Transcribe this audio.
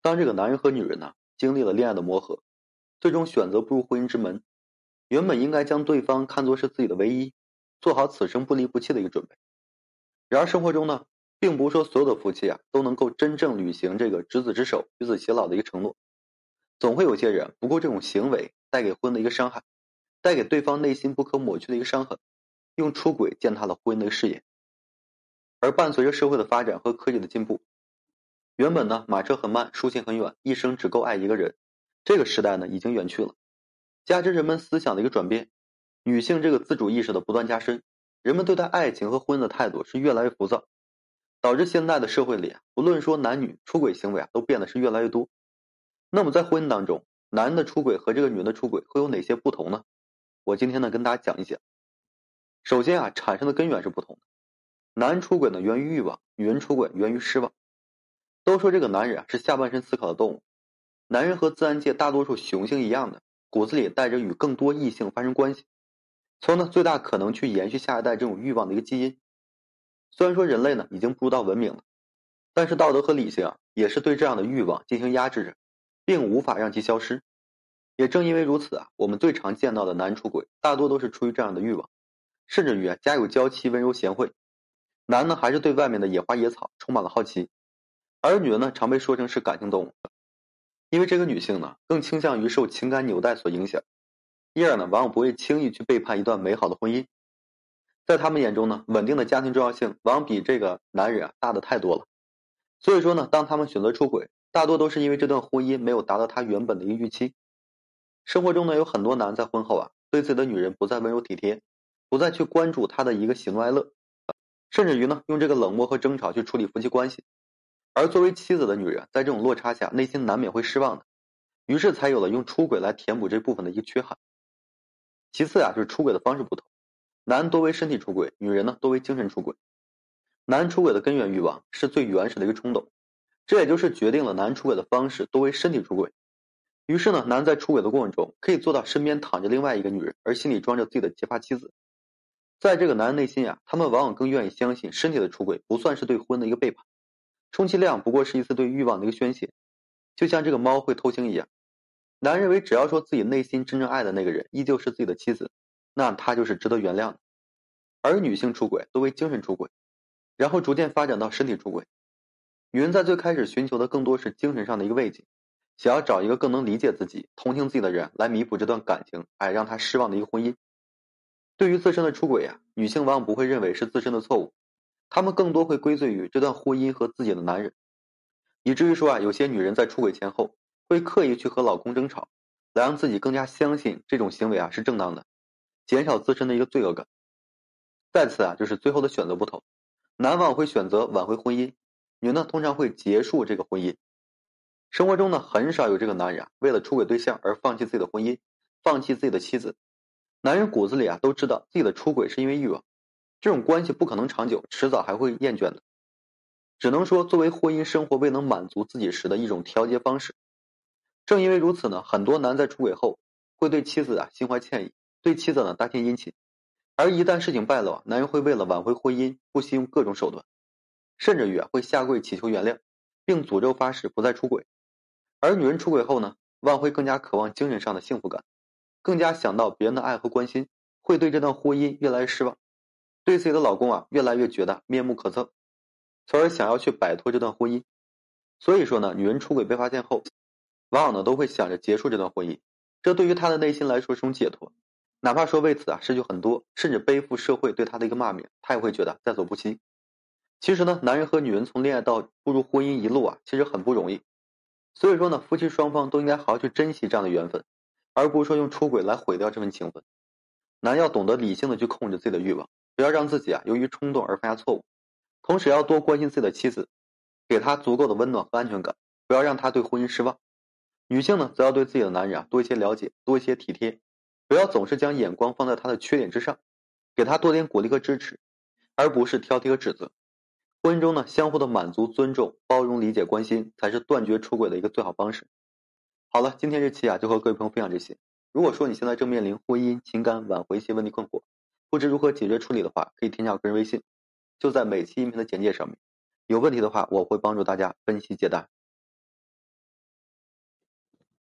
当这个男人和女人呢经历了恋爱的磨合，最终选择步入婚姻之门，原本应该将对方看作是自己的唯一，做好此生不离不弃的一个准备。然而生活中呢，并不是说所有的夫妻啊都能够真正履行这个执子之手与子偕老的一个承诺，总会有些人不顾这种行为带给婚的一个伤害，带给对方内心不可抹去的一个伤痕，用出轨践踏了婚姻的誓言。而伴随着社会的发展和科技的进步，原本呢马车很慢，书信很远，一生只够爱一个人，这个时代呢已经远去了。加之人们思想的一个转变，女性这个自主意识的不断加深，人们对待爱情和婚姻的态度是越来越浮躁，导致现在的社会里，不论说男女出轨行为啊，都变得是越来越多。那么在婚姻当中，男的出轨和这个女的出轨会有哪些不同呢？我今天呢跟大家讲一讲。首先啊，产生的根源是不同的。男出轨呢，源于欲望；女人出轨源于失望。都说这个男人啊是下半身思考的动物，男人和自然界大多数雄性一样的，骨子里带着与更多异性发生关系，从呢最大可能去延续下一代这种欲望的一个基因。虽然说人类呢已经不知道文明了，但是道德和理性啊也是对这样的欲望进行压制着，并无法让其消失。也正因为如此啊，我们最常见到的男出轨，大多都是出于这样的欲望，甚至于啊家有娇妻，温柔贤惠。男呢，还是对外面的野花野草充满了好奇，而女人呢，常被说成是感性动物，因为这个女性呢，更倾向于受情感纽带所影响，因而呢，往往不会轻易去背叛一段美好的婚姻，在他们眼中呢，稳定的家庭重要性往往比这个男人啊大的太多了，所以说呢，当他们选择出轨，大多都是因为这段婚姻没有达到他原本的一个预期。生活中呢，有很多男在婚后啊，对自己的女人不再温柔体贴，不再去关注她的一个喜怒哀乐。甚至于呢，用这个冷漠和争吵去处理夫妻关系，而作为妻子的女人，在这种落差下，内心难免会失望的，于是才有了用出轨来填补这部分的一个缺憾。其次啊，就是出轨的方式不同，男多为身体出轨，女人呢多为精神出轨。男出轨的根源欲望是最原始的一个冲动，这也就是决定了男出轨的方式多为身体出轨。于是呢，男在出轨的过程中，可以做到身边躺着另外一个女人，而心里装着自己的结发妻子。在这个男人内心啊，他们往往更愿意相信身体的出轨不算是对婚的一个背叛，充其量不过是一次对欲望的一个宣泄，就像这个猫会偷腥一样。男人认为只要说自己内心真正爱的那个人依旧是自己的妻子，那他就是值得原谅的。而女性出轨多为精神出轨，然后逐渐发展到身体出轨。女人在最开始寻求的更多是精神上的一个慰藉，想要找一个更能理解自己、同情自己的人来弥补这段感情，哎，让她失望的一个婚姻。对于自身的出轨呀，女性往往不会认为是自身的错误，他们更多会归罪于这段婚姻和自己的男人，以至于说啊，有些女人在出轨前后会刻意去和老公争吵，来让自己更加相信这种行为啊是正当的，减少自身的一个罪恶感。再次啊，就是最后的选择不同，男往往会选择挽回婚姻，女呢通常会结束这个婚姻。生活中呢，很少有这个男人啊为了出轨对象而放弃自己的婚姻，放弃自己的妻子。男人骨子里啊都知道自己的出轨是因为欲望，这种关系不可能长久，迟早还会厌倦的。只能说作为婚姻生活未能满足自己时的一种调节方式。正因为如此呢，很多男在出轨后会对妻子啊心怀歉意，对妻子呢大献殷勤，而一旦事情败露，男人会为了挽回婚姻不惜用各种手段，甚至于啊会下跪祈求原谅，并诅咒发誓不再出轨。而女人出轨后呢，往会更加渴望精神上的幸福感。更加想到别人的爱和关心，会对这段婚姻越来越失望，对自己的老公啊越来越觉得面目可憎，从而想要去摆脱这段婚姻。所以说呢，女人出轨被发现后，往往呢都会想着结束这段婚姻，这对于她的内心来说是种解脱，哪怕说为此啊失去很多，甚至背负社会对她的一个骂名，她也会觉得在所不惜。其实呢，男人和女人从恋爱到步入婚姻一路啊，其实很不容易，所以说呢，夫妻双方都应该好好去珍惜这样的缘分。而不是说用出轨来毁掉这份情分，男要懂得理性的去控制自己的欲望，不要让自己啊由于冲动而犯下错误，同时要多关心自己的妻子，给她足够的温暖和安全感，不要让她对婚姻失望。女性呢，则要对自己的男人啊多一些了解，多一些体贴，不要总是将眼光放在他的缺点之上，给他多点鼓励和支持，而不是挑剔和指责。婚姻中呢，相互的满足、尊重、包容、理解、关心，才是断绝出轨的一个最好方式。好了，今天这期啊就和各位朋友分享这些。如果说你现在正面临婚姻、情感挽回一些问题困惑，不知如何解决处理的话，可以添加我个人微信，就在每期音频的简介上面。有问题的话，我会帮助大家分析解答。